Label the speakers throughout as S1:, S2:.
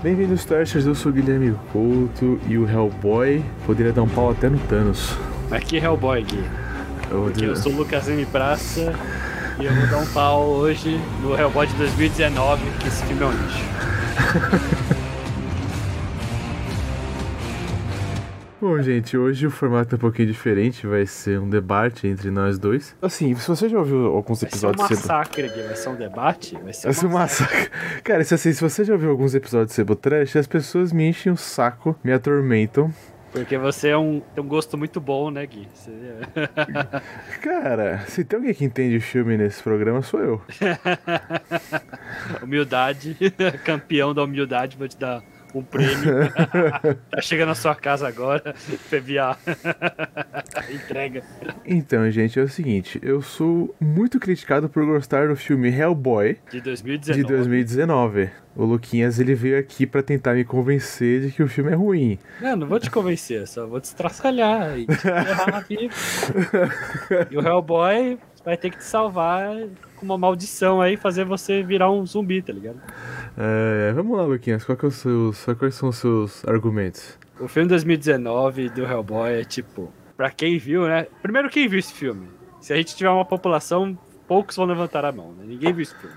S1: Bem-vindos, Testers. Eu sou o Guilherme Couto e o Hellboy poderia dar um pau até no Thanos.
S2: Mas que Hellboy, Gui?
S1: Eu,
S2: Porque eu sou o Lucas M. Praça e eu vou dar um pau hoje no Hellboy de 2019, que esse filme é um lixo.
S1: Bom, gente, hoje o formato é um pouquinho diferente, vai ser um debate entre nós dois. Assim, se você já ouviu alguns
S2: Vai ser um
S1: episódios...
S2: Massacre, Gui. Vai ser um debate? Vai ser um
S1: Vai ser um massacre. Cara, se, assim, se você já ouviu alguns episódios de Sebo Trash, as pessoas me enchem o saco, me atormentam.
S2: Porque você é um, tem um gosto muito bom, né, Gui? Você-
S1: Cara, se tem alguém que entende filme nesse programa, sou eu.
S2: humildade, campeão da humildade, vou te dar um prêmio. tá chegando na sua casa agora, PVA. Entrega.
S1: Então, gente, é o seguinte, eu sou muito criticado por gostar do filme Hellboy
S2: De 2019.
S1: de 2019. O Luquinhas, ele veio aqui pra tentar me convencer de que o filme é ruim.
S2: Não, não vou te convencer, só vou te estraçalhar e te ferrar na vida. E o Hellboy vai ter que te salvar com uma maldição aí, fazer você virar um zumbi, tá ligado?
S1: É, vamos lá, Luquinhas, qual que é seus, quais são os seus argumentos?
S2: O filme 2019 do Hellboy é tipo, pra quem viu, né? Primeiro, quem viu esse filme? Se a gente tiver uma população, poucos vão levantar a mão, né? Ninguém viu esse filme.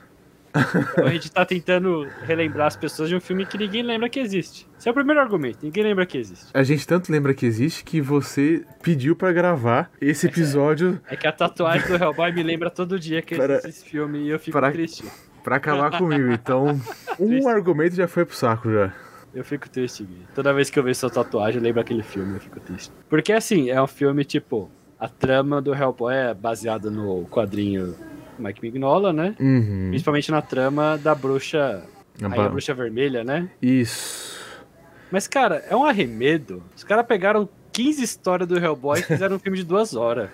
S2: Então a gente tá tentando relembrar as pessoas de um filme que ninguém lembra que existe. Esse é o primeiro argumento, ninguém lembra que existe.
S1: A gente tanto lembra que existe que você pediu pra gravar esse episódio
S2: É que a tatuagem do Hellboy me lembra todo dia que
S1: Para-
S2: existe esse filme e eu fico
S1: para-
S2: triste.
S1: Pra acabar comigo. Então, um
S2: Triste.
S1: argumento já foi pro saco já.
S2: Eu fico triste, Gui. Toda vez que eu vejo sua tatuagem, eu lembro aquele filme, eu fico triste. Porque assim, é um filme tipo. A trama do Hellboy é baseada no quadrinho Mike Mignola, né?
S1: Uhum.
S2: Principalmente na trama da bruxa.
S1: A
S2: Aí
S1: ba-
S2: a bruxa vermelha, né?
S1: Isso.
S2: Mas, cara, é um arremedo. Os caras pegaram 15 histórias do Hellboy e fizeram um filme de duas horas.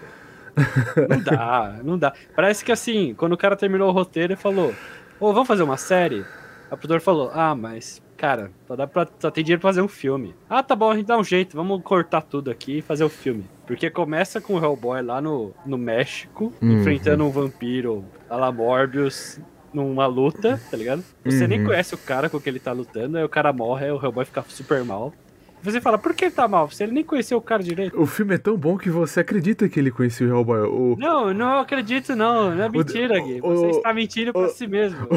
S2: Não dá, não dá. Parece que assim, quando o cara terminou o roteiro, ele falou: Ô, vamos fazer uma série? A produtor falou: Ah, mas, cara, só, dá pra, só tem dinheiro pra fazer um filme. Ah, tá bom, a gente dá um jeito, vamos cortar tudo aqui e fazer o filme. Porque começa com o Hellboy lá no, no México,
S1: Uhum.
S2: enfrentando um vampiro a la Morbius numa luta, tá ligado? Você nem
S1: Uhum.
S2: conhece o cara com que ele tá lutando, aí o cara morre, aí o Hellboy fica super mal. Você fala, por que ele tá mal? Você ele nem conheceu o cara direito.
S1: O filme é tão bom que você acredita que ele conhecia o Hellboy. O,
S2: Não, não acredito, não. Não é mentira, Gui.
S1: o-
S2: Você
S1: o-
S2: está mentindo pra si mesmo.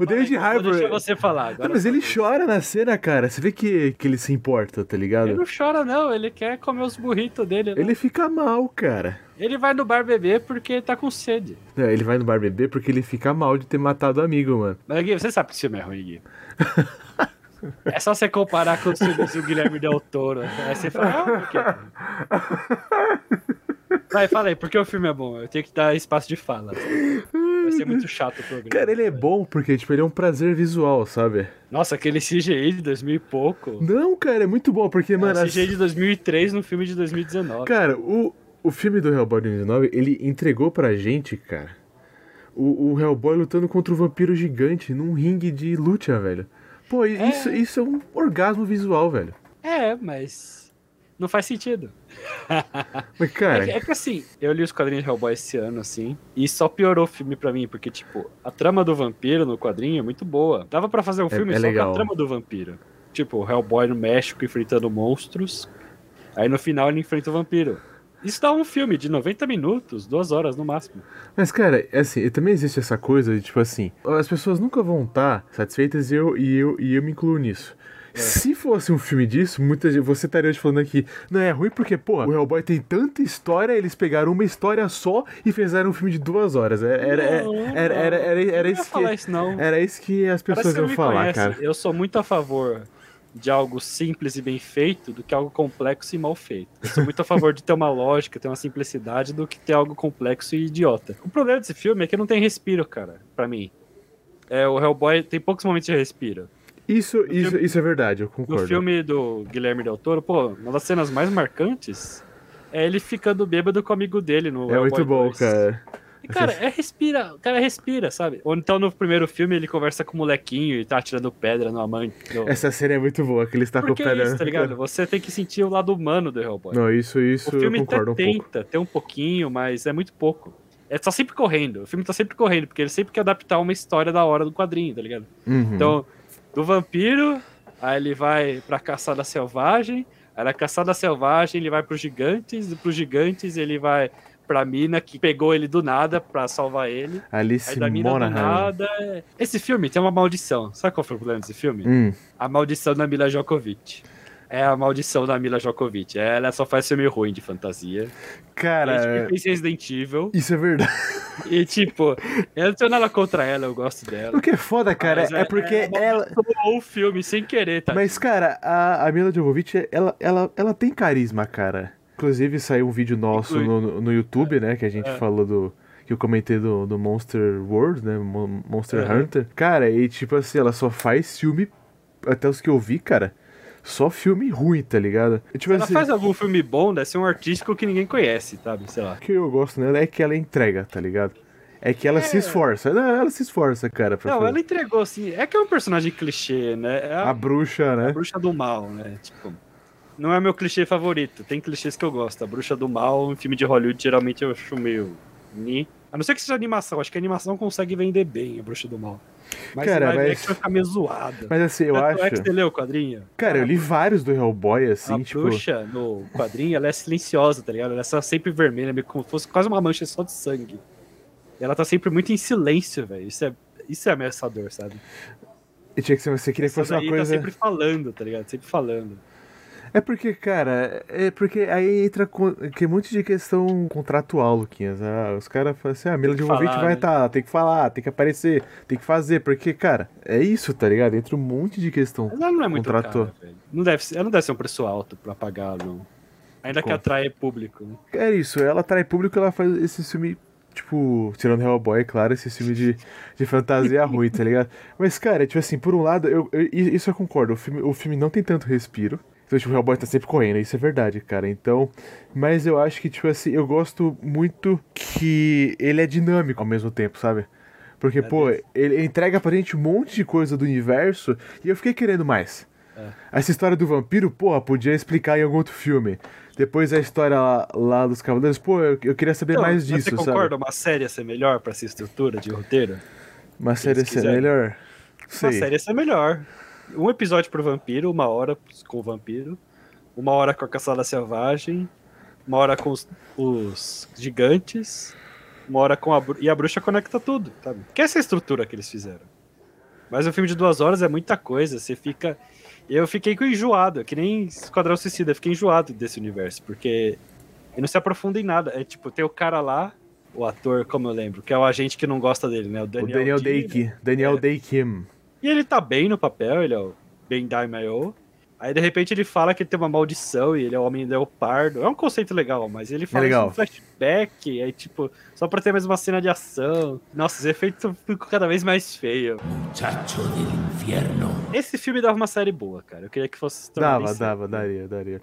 S1: o David Harbour.
S2: Deixa você falar. Agora
S1: Não, mas ele chora na cena, cara. Você vê que, que ele se importa, tá
S2: Ele
S1: ligado?
S2: não chora, não. Ele quer comer os burritos dele. Ele...
S1: Ele fica mal, cara.
S2: ele vai no bar beber porque ele tá com sede.
S1: É, ele vai no bar beber porque ele fica mal de ter matado o amigo, mano.
S2: Mas, Gui, você sabe que esse filme é ruim, Gui. É só você comparar com os filmes do Guilherme Del Toro. Aí você fala, ah, por quê? Vai, fala aí, por que o filme é bom? Eu tenho que dar espaço de fala. Vai ser muito chato o programa.
S1: Cara, ele é bom porque, tipo, ele é um prazer visual, sabe?
S2: Nossa, aquele CGI de 2000 e pouco.
S1: Não, cara, é muito bom porque, mano.
S2: Mano,
S1: as-
S2: CGI de 2003 no filme de 2019.
S1: Cara, o, o filme do Hellboy de 2019, ele entregou pra gente, cara, o, o Hellboy lutando contra o vampiro gigante num ringue de luta, velho. Pô,
S2: É.
S1: isso, isso é um orgasmo visual, velho.
S2: É, mas não faz sentido.
S1: Mas,
S2: É,
S1: cara,
S2: que- é que assim, eu li os quadrinhos de Hellboy esse ano, assim, e só piorou o filme pra mim, porque, tipo, a trama do vampiro no quadrinho é muito boa. Dava pra fazer um filme
S1: é
S2: só com
S1: legal.
S2: a trama do vampiro. Tipo, o Hellboy no México enfrentando monstros, aí no final ele enfrenta o vampiro. Isso dá um filme de 90 minutos, duas horas no máximo.
S1: mas, cara, é assim, também existe essa coisa de, tipo assim, as pessoas nunca vão estar satisfeitas e eu, e eu, e eu me incluo nisso.
S2: É.
S1: Se fosse um filme disso, muita gente, você estaria hoje falando aqui, não é ruim porque, pô, o Hellboy tem tanta história, eles pegaram uma história só e fizeram um filme de duas horas. Era, era,
S2: Não,
S1: era, era, era, era, isso
S2: falar
S1: que,
S2: isso, não.
S1: era isso que as pessoas iam falar,
S2: conhece.
S1: cara.
S2: Eu sou muito a favor de algo simples e bem feito do que algo complexo e mal feito. Eu sou muito a favor de ter uma lógica, ter uma simplicidade do que ter algo complexo e idiota. O problema desse filme é que não tem respiro, cara, pra mim. É, o Hellboy tem poucos momentos de respiro.
S1: Isso, isso,
S2: filme-
S1: isso é verdade, eu
S2: No
S1: concordo.
S2: filme do Guilherme Del Toro, pô, uma das cenas mais marcantes é ele ficando bêbado com o amigo dele no
S1: é muito
S2: Hellboy
S1: bom,
S2: 2.
S1: cara.
S2: E, cara, é respira, o cara respira, sabe? Ou então no primeiro filme ele conversa com o molequinho e tá atirando pedra no amante. no-
S1: Essa cena é muito boa, que ele está com o
S2: Porque
S1: pé
S2: é
S1: na-
S2: isso, tá ligado? Você tem que sentir o lado humano do Hellboy.
S1: Não, isso, isso
S2: o
S1: eu
S2: filme até
S1: concordo um pouco.
S2: tenta ter um pouquinho, mas é muito pouco. É tá sempre correndo. O filme tá sempre correndo, porque ele sempre quer adaptar uma história da hora do quadrinho, tá ligado?
S1: Uhum.
S2: Então, do vampiro, aí ele vai pra caçada selvagem, aí na caçada selvagem ele vai pros gigantes, e pros gigantes ele vai pra mina que pegou ele do nada pra salvar ele.
S1: Alice
S2: Aí da mina do
S1: Monaghan.
S2: nada. é- Esse filme tem uma maldição. Sabe qual foi o problema desse filme?
S1: Hum,
S2: A maldição da Mila Jokovic. É a maldição da Mila Jokovic. Ela só faz filme ruim de fantasia.
S1: Cara,
S2: fez Resident Evil.
S1: isso é verdade.
S2: E, tipo, eu não tenho nada contra ela, eu gosto dela.
S1: O que é foda, cara,
S2: Mas
S1: é, porque
S2: é uma
S1: ela.
S2: Ou o filme sem querer, tá?
S1: Mas, cara, a, a Mila Jovovich, ela, ela, ela tem carisma, cara. Inclusive, saiu um vídeo nosso no, no YouTube, né? Que a gente
S2: É.
S1: falou do. Que eu comentei do, do Monster World, né? Mon- Monster
S2: Uhum.
S1: Hunter. Cara, e tipo assim, ela só faz filme. Até os que eu vi, cara. Só filme ruim, tá ligado? E, tipo
S2: Ela
S1: assim,
S2: faz algum filme bom, deve ser um artístico que ninguém conhece, sabe? Sei lá.
S1: o que eu gosto nela é que ela entrega, tá ligado? É que ela se esforça. Não, ela se esforça, cara. Pra
S2: Não,
S1: fazer.
S2: ela entregou, assim. É que é um personagem clichê, né? É a,
S1: A bruxa, né?
S2: bruxa do mal, né? Tipo. Não é meu clichê favorito. Tem clichês que eu gosto. A bruxa do mal, em filme de Hollywood, geralmente eu acho meio. Ni. A não ser que seja animação. Acho que a animação consegue vender bem a bruxa do mal. Mas
S1: Cara,
S2: live
S1: mas-
S2: action vai ficar meio zoada.
S1: Mas assim, eu
S2: Tanto
S1: acho.
S2: é que você leu o quadrinho?
S1: Cara, eu li vários do Hellboy, assim,
S2: a
S1: tipo.
S2: bruxa no quadrinho, ela é silenciosa, tá ligado? Ela é sempre vermelha, meio como se fosse quase uma mancha só de sangue. E ela tá sempre muito em silêncio, velho. Isso é, isso é ameaçador, sabe?
S1: E tinha que ser, você queria que fosse uma
S2: daí
S1: coisa.
S2: tá sempre falando, tá ligado? Sempre falando.
S1: É porque, cara, é porque aí entra com, que um monte de questão contratual, Luquinhas. Ah, os caras falam assim, ah, a Mila
S2: que
S1: Jovovich vai
S2: né?
S1: estar, tá, tem que falar, tem que aparecer, tem que fazer, porque, cara, é isso, tá ligado? Entra um monte de questão.
S2: Mas ela não é muito
S1: Contratou.
S2: cara. Não deve, ser, ela não deve ser um preço alto pra pagar, não. Ainda que
S1: Como?
S2: atrai público, né?
S1: É isso, ela atrai público, ela faz esse filme, tipo, tirando Hellboy, é claro, esse filme de, de fantasia ruim, tá ligado? Mas, cara, tipo assim, por um lado, eu, eu- isso eu concordo, o filme, o filme não tem tanto respiro. Então, tipo, o Hellboy tá sempre correndo, isso é verdade, cara. Então, mas eu acho que, tipo assim, eu gosto muito que ele é dinâmico ao mesmo tempo, sabe? Porque, pô, ele entrega pra gente um monte de coisa do universo e eu fiquei querendo mais.
S2: É.
S1: Essa história do vampiro, porra, podia explicar em algum outro filme. Depois a história lá, lá dos Cavaleiros, pô, eu, eu queria saber mais disso,
S2: Você
S1: sabe?
S2: concorda uma série ser melhor pra essa estrutura de roteiro?
S1: Uma série ser melhor?
S2: Uma
S1: Sei.
S2: série ia ser melhor. Um episódio pro vampiro, uma hora com o vampiro, uma hora com a caçada selvagem, uma hora com os, os gigantes, uma hora com a e a bruxa conecta tudo, sabe? Que é essa estrutura que eles fizeram. Mas um filme de duas horas é muita coisa, você fica. Eu fiquei enjoado, é que nem Esquadrão Suicida, eu fiquei enjoado desse universo, porque ele não se aprofunda em nada. É tipo, tem o cara lá, o ator, como eu lembro, que é o agente que não gosta dele, né? O
S1: O
S2: Daniel,
S1: Daniel
S2: Day,
S1: Day Kim. Daniel
S2: É.
S1: Day.
S2: E ele tá bem no papel, ele é o Ben Daimyo. Aí de repente ele fala que ele tem uma maldição e ele é o homem leopardo. É um conceito legal, mas ele fala
S1: legal.
S2: isso no flashback, aí tipo, só pra ter mais uma cena de ação. Nossa, os efeitos ficam cada vez mais feios.
S3: Muchacho del infierno.
S2: Esse filme dava uma série boa, cara. Eu queria que fosse.
S1: Dava, dava, daria, daria.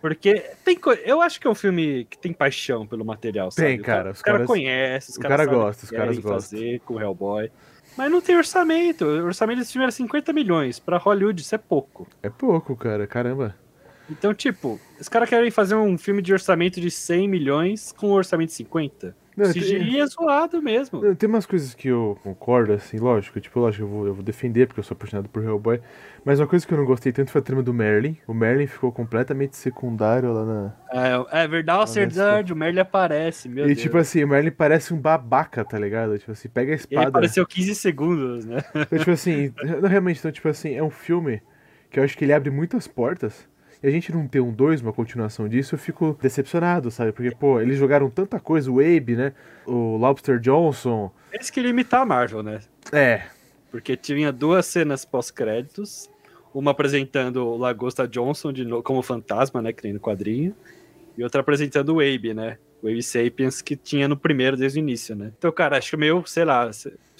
S2: Porque tem co... eu acho que é um filme que tem paixão pelo material, sabe?
S1: Tem, cara,
S2: O
S1: os
S2: cara
S1: caras-
S2: conhece, os
S1: o
S2: caras
S1: cara gosta,
S2: que
S1: os caras gostam.
S2: fazer com o Hellboy. Mas não tem orçamento. O orçamento desse filme era 50 milhões. Pra Hollywood isso é pouco.
S1: É pouco, cara, caramba.
S2: Então, tipo, os caras querem fazer um filme de orçamento de 100 milhões com um orçamento de 50.
S1: Não,
S2: CGI
S1: tem-
S2: é zoado mesmo.
S1: Não, Tem umas coisas que eu concordo, assim, lógico, tipo, lógico, eu vou, eu vou defender porque eu sou apaixonado por Hellboy, mas uma coisa que eu não gostei tanto foi a trama do Merlin. O Merlin ficou completamente secundário lá na.
S2: É, é verdade,
S1: Honesto.
S2: verdade, o Merlin aparece, meu
S1: e
S2: Deus.
S1: tipo assim, o Merlin parece um babaca, tá ligado? Tipo assim, pega a
S2: Ele
S1: espada.
S2: apareceu 15 segundos, né?
S1: Então, tipo assim, não, realmente, então, tipo assim, é um filme que eu acho que ele abre muitas portas. E a gente não ter um 2, uma continuação disso, eu fico decepcionado, sabe? Porque, pô, eles jogaram tanta coisa, o Abe, né? O Lobster Johnson.
S2: Eles queriam imitar a Marvel, né?
S1: É,
S2: Porque tinha duas cenas pós-créditos. Uma apresentando o Lagosta Johnson de no- como fantasma, né? Que tem no quadrinho. E outra apresentando o Abe, né? O Abe Sapiens que tinha no primeiro desde o início, né? Então, cara, acho que meio, sei lá,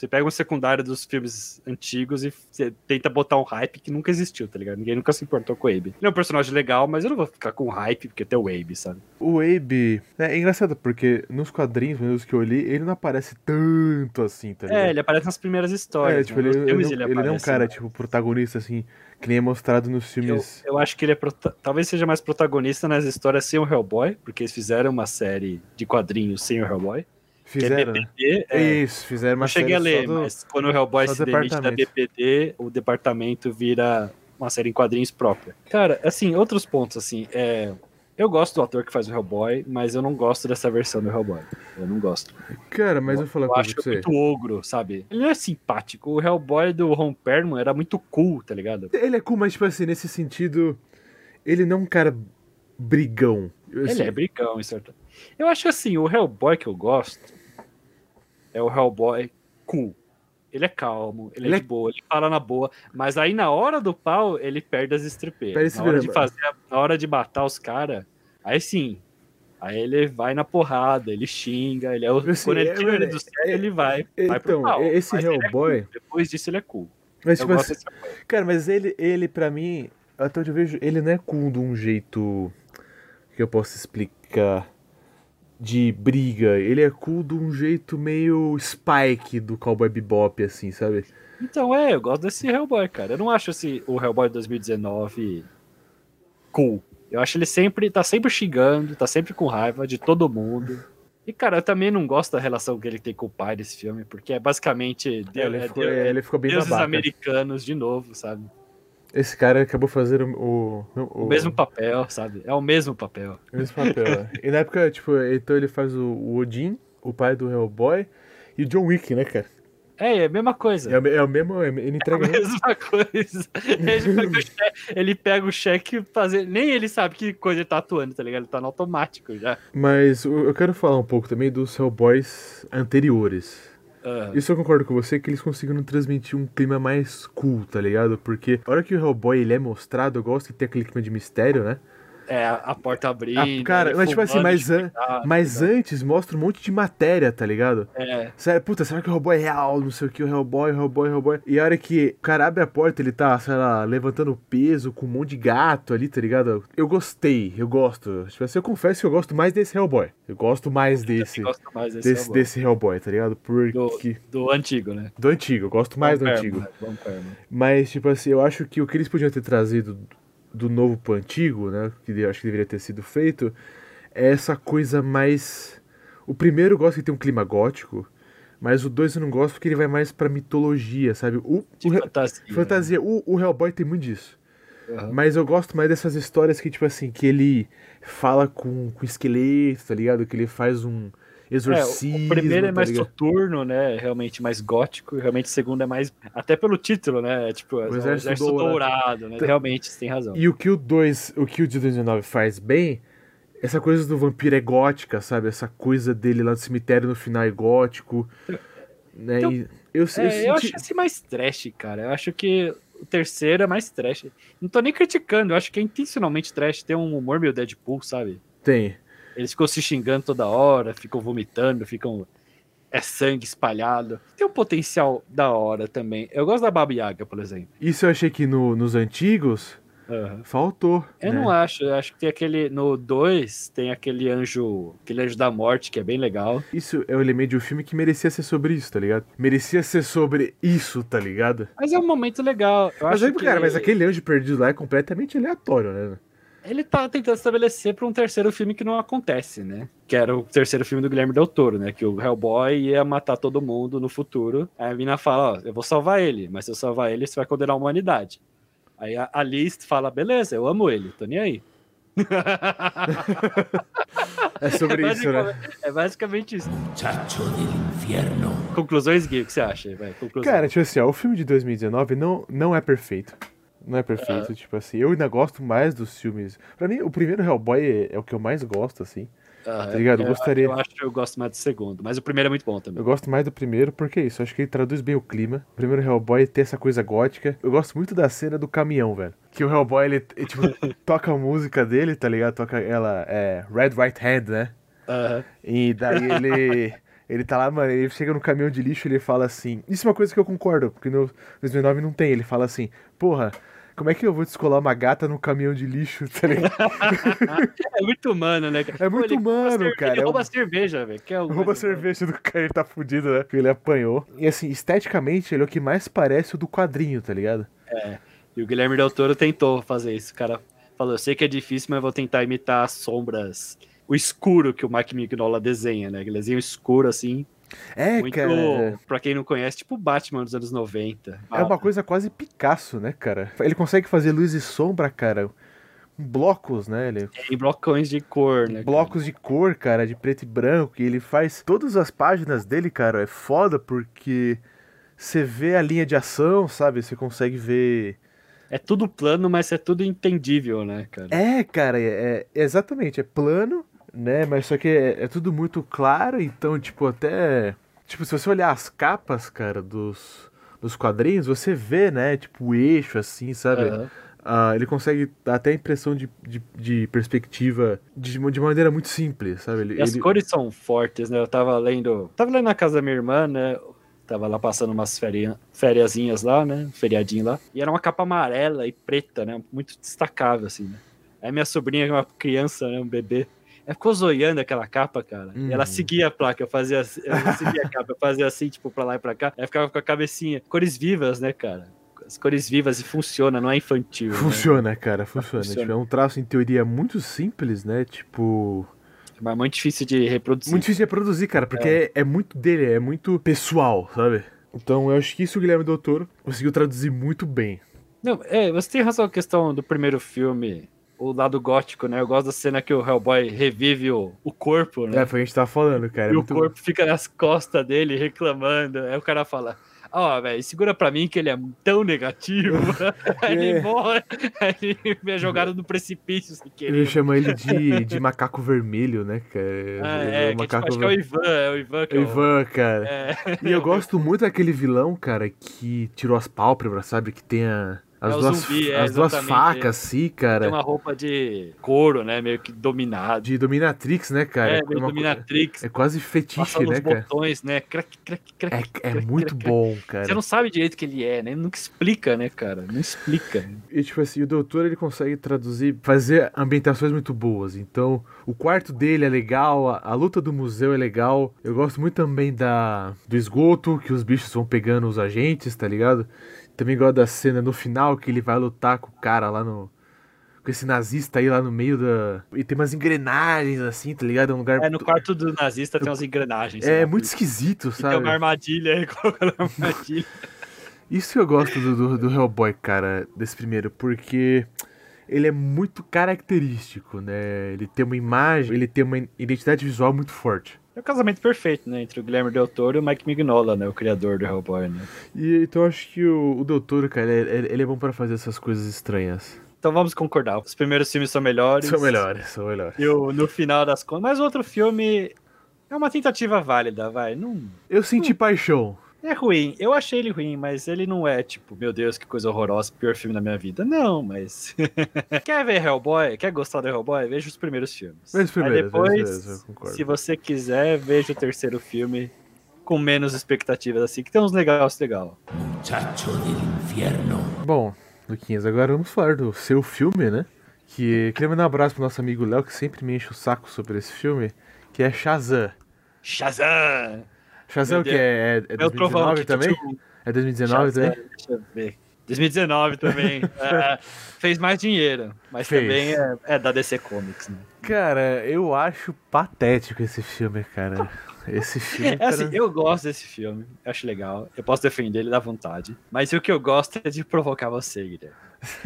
S2: você pega um secundário dos filmes antigos e você tenta botar um hype que nunca existiu, tá ligado? Ninguém nunca se importou com o Abe. Ele é um personagem legal, mas eu não vou ficar com hype porque tem o Abe, sabe?
S1: O Abe. É, é engraçado, porque nos quadrinhos, menos que eu li, ele não aparece tanto assim, tá ligado?
S2: É, ele aparece nas primeiras histórias.
S1: É, tipo,
S2: né?
S1: ele, ele,
S2: ele
S1: ele não é um cara,
S2: né?
S1: tipo, protagonista, assim, que nem é mostrado nos
S2: Eu,
S1: filmes.
S2: eu acho que ele é talvez seja mais protagonista nas histórias sem o Hellboy, porque eles fizeram uma série de quadrinhos sem o Hellboy.
S1: Fizeram, né?
S2: é BPD. é.
S1: Isso, fizeram uma
S2: Não cheguei a ler,
S1: do...
S2: mas quando o Hellboy se demite da. BPD, o departamento vira uma série em quadrinhos própria. Cara, assim, outros pontos, assim, é... Eu gosto do ator que faz o Hellboy, mas eu não gosto dessa versão do Hellboy. Eu não gosto.
S1: Cara, mas eu vou falar
S2: Eu
S1: uma
S2: acho
S1: você.
S2: muito ogro, sabe? Ele não é simpático. O Hellboy do Ron Perlman era muito cool, tá ligado?
S1: Ele é cool, mas tipo assim, nesse sentido, ele não é um cara brigão. Eu,
S2: Ele
S1: assim,
S2: é brigão, em certo. Eu acho que assim, o Hellboy que eu gosto é o Hellboy cool. Ele é calmo, ele,
S1: Ele
S2: é
S1: é-
S2: de boa, ele fala na boa, mas aí na hora do pau ele perde as estripeiras. Na hora de fazer, na hora de matar os caras, aí sim. Aí ele vai na porrada, ele xinga, ele é o,
S1: Assim,
S2: quando ele
S1: é,
S2: tira ele
S1: é,
S2: do sério, ele vai, vai pro
S1: Então,
S2: pau.
S1: esse
S2: ele é
S1: Hellboy-
S2: cool. Depois disso ele é cool.
S1: Mas tipo assim,
S2: Hellboy.
S1: cara, mas ele, ele pra mim, até onde eu vejo, ele não é cool de um jeito que eu posso explicar de briga. Ele é cool de um jeito meio Spike do Cowboy Bebop, assim, sabe?
S2: Então, é, eu gosto desse Hellboy, cara. Eu não acho esse, o Hellboy 2019 cool. Eu acho ele sempre, tá sempre xingando, tá sempre com raiva de todo mundo. E, cara, eu também não gosto da relação que ele tem com o pai desse filme, porque é basicamente
S1: ele,
S2: é
S1: ficou,
S2: de- é
S1: ele ficou bem
S2: deuses
S1: babaca.
S2: americanos de novo, sabe?
S1: Esse cara acabou fazendo o, o,
S2: O mesmo papel, sabe? É o mesmo papel.
S1: o mesmo papel. né? e na época, tipo, então ele faz o, o Odin, o pai do Hellboy, e o John Wick, né, cara?
S2: É, é a mesma coisa.
S1: É, é o mesmo, ele
S2: É a
S1: entrega
S2: mesma coisa. Ele pega o cheque, ele pega o cheque e fazer. Nem ele sabe que coisa ele tá atuando, tá ligado? Ele tá no automático já.
S1: Mas eu quero falar um pouco também dos Hellboys anteriores. Isso eu concordo com você que eles conseguiram transmitir um clima mais cool, tá ligado? Porque a hora que o Hellboy ele é mostrado, eu gosto que tem aquele clima de mistério, né?
S2: É, a, a porta abrindo.
S1: Ah, cara, mas tipo assim, mas, an
S2: cuidado,
S1: mas
S2: ligado?
S1: antes mostra um monte de matéria, tá ligado?
S2: É,
S1: Sério, puta, será que o Hellboy é real? Não sei o que, o Hellboy, o Hellboy, o Hellboy. E a hora que o cara abre a porta, ele tá, sei lá, levantando peso com um monte de gato ali, tá ligado? Eu gostei, eu gosto. Tipo assim, eu confesso que eu gosto mais desse Hellboy. Eu gosto mais desse.
S2: eu gosto mais desse,
S1: Desse,
S2: Hellboy.
S1: desse Hellboy, tá ligado? Porque.
S2: do, do antigo, né?
S1: Do antigo, eu gosto mais do
S2: Von
S1: antigo.
S2: Né?
S1: Mas, tipo assim, eu acho que o que eles podiam ter trazido do novo pro antigo, né? Que eu acho que deveria ter sido feito, é essa coisa mais. O primeiro eu gosto que tem um clima gótico, mas o dois eu não gosto porque ele vai mais pra mitologia, sabe? O, o
S2: fantasia.
S1: fantasia. O, o Hellboy tem muito disso.
S2: Aham.
S1: Mas eu gosto mais dessas histórias que, tipo assim, que ele fala com, com esqueleto, tá ligado? Que ele faz um exorcismo.
S2: o, o primeiro é
S1: tá
S2: mais
S1: ligado?
S2: soturno, né? Realmente mais gótico. E realmente o segundo é mais. Até pelo título, né? É Tipo, é o
S1: Exército
S2: Exército,
S1: Dourado.
S2: Dourado, né? Realmente, você tem razão.
S1: E o que o 2, o que o de 2019 faz bem, essa coisa do vampiro é gótica, sabe? Essa coisa dele lá do cemitério no final é gótico. Né?
S2: Então,
S1: E eu, eu,
S2: É, eu
S1: senti-
S2: acho esse mais trash, cara. Eu acho que o terceiro é mais trash. Não tô nem criticando, eu acho que é intencionalmente trash. Tem um humor meio Deadpool, sabe?
S1: Tem.
S2: Eles ficam se xingando toda hora, ficam vomitando, ficam. É sangue espalhado. Tem um potencial da hora também. Eu gosto da Baba Yaga, por exemplo.
S1: Isso eu achei que no- nos antigos
S2: Aham.
S1: faltou.
S2: Eu
S1: né?
S2: não acho, eu acho que tem aquele. No 2 tem aquele anjo. Aquele anjo da morte, que é bem legal.
S1: Isso é um elemento de um filme que merecia ser sobre isso, tá ligado? Merecia ser sobre isso, tá ligado?
S2: Mas é um momento legal. Eu
S1: Mas,
S2: acho
S1: aí,
S2: que
S1: cara, mas aquele anjo perdido lá é completamente aleatório, né?
S2: Ele tá tentando estabelecer pra um terceiro filme que não acontece, né? Que era o terceiro filme do Guilherme Del Toro, né? Que o Hellboy ia matar todo mundo no futuro. Aí a mina fala, ó, eu vou salvar ele, mas se eu salvar ele, você vai condenar a humanidade. Aí a, a Liz fala, beleza, eu amo ele, tô nem aí.
S1: É sobre isso, né?
S2: é basicamente isso. Conclusões, Gui, o que você acha? Vai.
S1: Cara, tipo assim, ó, o filme de 2019 não, não é perfeito. Não é perfeito, tipo assim. Eu ainda gosto mais dos filmes. Pra mim, o primeiro Hellboy é, é o que eu mais gosto, assim.
S2: Ah,
S1: tá ligado? Eu
S2: Eu,
S1: gostaria-
S2: eu acho que eu gosto mais do segundo, mas o primeiro é muito bom também.
S1: Eu gosto mais do primeiro porque é isso. Acho que ele traduz bem o clima. O primeiro Hellboy tem essa coisa gótica. Eu gosto muito da cena do caminhão, velho. Que o Hellboy, ele, ele, tipo, toca a música dele, tá ligado? Toca ela, é, Red Right Hand, né?
S2: Aham.
S1: E daí ele. Ele tá lá, mano, ele chega no caminhão de lixo e ele fala assim. Isso é uma coisa que eu concordo, porque no 2009 não tem. Ele fala assim, porra, como é que eu vou descolar uma gata no caminhão de lixo, tá ligado?
S2: É muito humano, né? cara?
S1: É muito
S2: ele rouba
S1: humano,
S2: cerve-
S1: cara,
S2: Ele
S1: é
S2: rouba
S1: um-
S2: cerveja, velho. é o
S1: Rouba cerveja do cara, ele tá fudido, né? Porque ele apanhou. E assim, esteticamente, ele é o que mais parece o do quadrinho, tá ligado?
S2: E o Guilherme Del Toro tentou fazer isso. O cara falou: eu sei que é difícil, mas vou tentar imitar as sombras o escuro que o Mike Mignola desenha, né? Aquele desenho escuro, assim.
S1: É,
S2: muito,
S1: cara.
S2: pra quem não conhece, tipo o Batman dos anos 90.
S1: É uma coisa quase Picasso, né, cara? Ele consegue fazer luz e sombra, cara. em Blocos, né? Ele...
S2: Em blocões de cor, né?
S1: Blocos de cor, cara, de preto e branco. E ele faz todas as páginas dele, cara. É foda porque você vê a linha de ação, sabe? Você consegue ver.
S2: É tudo plano, mas é tudo entendível, né, cara?
S1: É, cara, é, é- exatamente. É plano, né? Mas só que é, é tudo muito claro. Então, tipo, até. Tipo, se você olhar as capas, cara, dos, dos quadrinhos, você vê, né? Tipo, o eixo, assim, sabe?
S2: Aham.
S1: Ah, ele consegue dar até a impressão de, de, de perspectiva de, de maneira muito simples, sabe? Ele,
S2: E as
S1: ele-
S2: cores são fortes, né? Eu tava lendo. Tava lendo na casa da minha irmã, né? Tava lá passando umas férias, fériasinhas lá, né? Feriadinho lá. E era uma capa amarela e preta, né? Muito destacável, assim, né? Aí minha sobrinha, é uma criança, né? Um bebê. Ela ficou zoiando aquela capa, cara. E ela
S1: Uhum.
S2: seguia a placa, eu fazia assim- eu seguia a capa, eu fazia assim, tipo, pra lá e pra cá. Ela ficava com a cabecinha. Cores vivas, né, cara? As cores vivas e funciona, não é infantil. né?
S1: Funciona, cara, funciona.
S2: Funciona.
S1: Tipo, é um traço, em teoria, muito simples, né? Tipo.
S2: Mas muito difícil de reproduzir.
S1: Muito difícil de reproduzir, cara, porque é. é muito dele, é muito pessoal, sabe? Então eu acho que isso o Guilherme Del Toro conseguiu traduzir muito bem.
S2: Não, é, você tem razão a questão do primeiro filme, o lado gótico, né? Eu gosto da cena que o Hellboy revive o, o corpo, né?
S1: É, foi o que a gente tava falando, cara. é
S2: e o corpo fica nas costas dele reclamando. Aí o cara fala: Ó, velho, segura pra mim que ele é tão negativo. Aí ele
S1: É.
S2: morre, aí ele é jogado no precipício sem
S1: Ele
S2: querer.
S1: chama ele de, de macaco vermelho, né, cara?
S2: Ah,
S1: Ele
S2: é,
S1: o
S2: que, tipo, acho que é o Ivan, é o Ivan que é o-
S1: Ivan, cara.
S2: É,
S1: E eu gosto muito daquele vilão, cara, que tirou as pálpebras, sabe? Que tem a- as,
S2: É o
S1: duas,
S2: zumbi, é,
S1: as duas
S2: exatamente,
S1: facas, assim, cara.
S2: tem uma roupa de couro, né? Meio que dominado.
S1: De Dominatrix, né, cara?
S2: é, meio
S1: uma
S2: dominatrix.
S1: é quase fetiche,
S2: Passando
S1: né, cara?
S2: botões, né? Crack, crack, crack.
S1: É, é
S2: crack,
S1: muito
S2: crack,
S1: bom,
S2: Você
S1: cara.
S2: não sabe direito que ele é, né? Ele nunca explica, né, cara? Não explica.
S1: E, tipo assim, o doutor, ele consegue traduzir, fazer ambientações muito boas. Então, o quarto dele é legal, a, a luta do museu é legal. Eu gosto muito também da do esgoto, que os bichos vão pegando os agentes, tá ligado? Também gosto da cena no final, que ele vai lutar com o cara lá no... Com esse nazista aí lá no meio da... E tem umas engrenagens, assim, tá ligado? É um lugar...
S2: É, no quarto do nazista tem umas engrenagens.
S1: É
S2: lá.
S1: muito esquisito,
S2: E
S1: sabe?
S2: tem uma armadilha aí, colocando a armadilha.
S1: Isso que eu gosto do, do, do Hellboy, cara, desse primeiro, porque ele é muito característico, né? Ele tem uma imagem, ele tem uma identidade visual muito forte.
S2: É o casamento perfeito, né? Entre o Guilherme Del Toro e o Mike Mignola, né? O criador do Hellboy, né?
S1: E então eu acho que o, o Doutor, cara, ele, ele é bom pra fazer essas coisas estranhas.
S2: Então vamos concordar. Os primeiros filmes são melhores.
S1: São melhores, são melhores.
S2: E o, no final das contas. Mas o outro filme é uma tentativa válida, vai. Não.
S1: Eu senti paixão.
S2: É ruim. Eu achei ele ruim, mas ele não é tipo, meu Deus, que coisa horrorosa, pior filme da minha vida. Não, mas. quer ver Hellboy? Quer gostar do Hellboy? Veja os primeiros filmes.
S1: Veja os primeiros,
S2: Aí depois, se você quiser, veja o terceiro filme com menos expectativas, assim, que tem uns legais legal.
S3: Muchacho del infierno.
S1: Bom, Luquinhas, agora vamos falar do seu filme, né? Que queria mandar um abraço pro nosso amigo Léo, que sempre me enche o saco sobre esse filme, que é Shazam.
S2: Shazam!
S1: Shazam o
S2: Meu
S1: que é? É, é
S2: Meu trovão
S1: 2019
S2: que
S1: também? É 2019
S2: Shazam,
S1: também?
S2: Deixa eu ver. 2019 também. É, fez mais dinheiro, mas
S1: Fez.
S2: também é, é da DC Comics, né?
S1: Cara, eu acho patético esse filme, cara. Esse filme.
S2: É assim, eu gosto desse filme, eu acho legal. Eu posso defender ele, dá vontade. Mas o que eu gosto é de provocar você, Guilherme.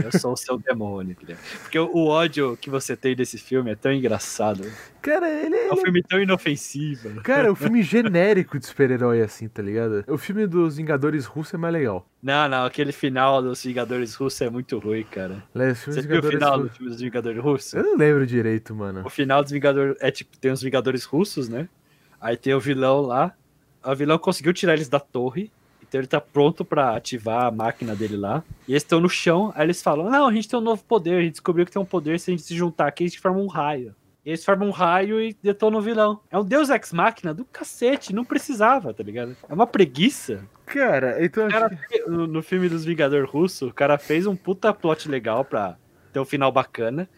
S2: Eu sou o seu demônio, Guilherme. Porque o, ódio que você tem desse filme é tão engraçado.
S1: Cara, ele,
S2: É um
S1: ele-
S2: filme tão inofensivo.
S1: Cara, é um filme genérico de super-herói, assim, tá ligado? O filme dos Vingadores Russos é mais legal.
S2: Não, não, aquele final dos Vingadores Russos é muito ruim, cara.
S1: Filmes
S2: Você viu o final
S1: Russos-
S2: do filme dos Vingadores Russos?
S1: Eu não lembro direito, mano.
S2: O final dos Vingadores. É tipo, tem os Vingadores russos, né? Aí tem o vilão lá. O vilão conseguiu tirar eles da torre. Então ele tá pronto pra ativar a máquina dele lá. E eles estão no chão. Aí eles falam: Não, a gente tem um novo poder. A gente descobriu que tem um poder. Se a gente se juntar aqui, a gente forma um raio. E eles formam um raio e detonam o vilão. É um Deus Ex Máquina do cacete. Não precisava, tá ligado? É uma preguiça.
S1: Cara, então
S2: cara, no, no filme dos Vingador Russo, o cara fez um puta plot legal pra ter um final bacana.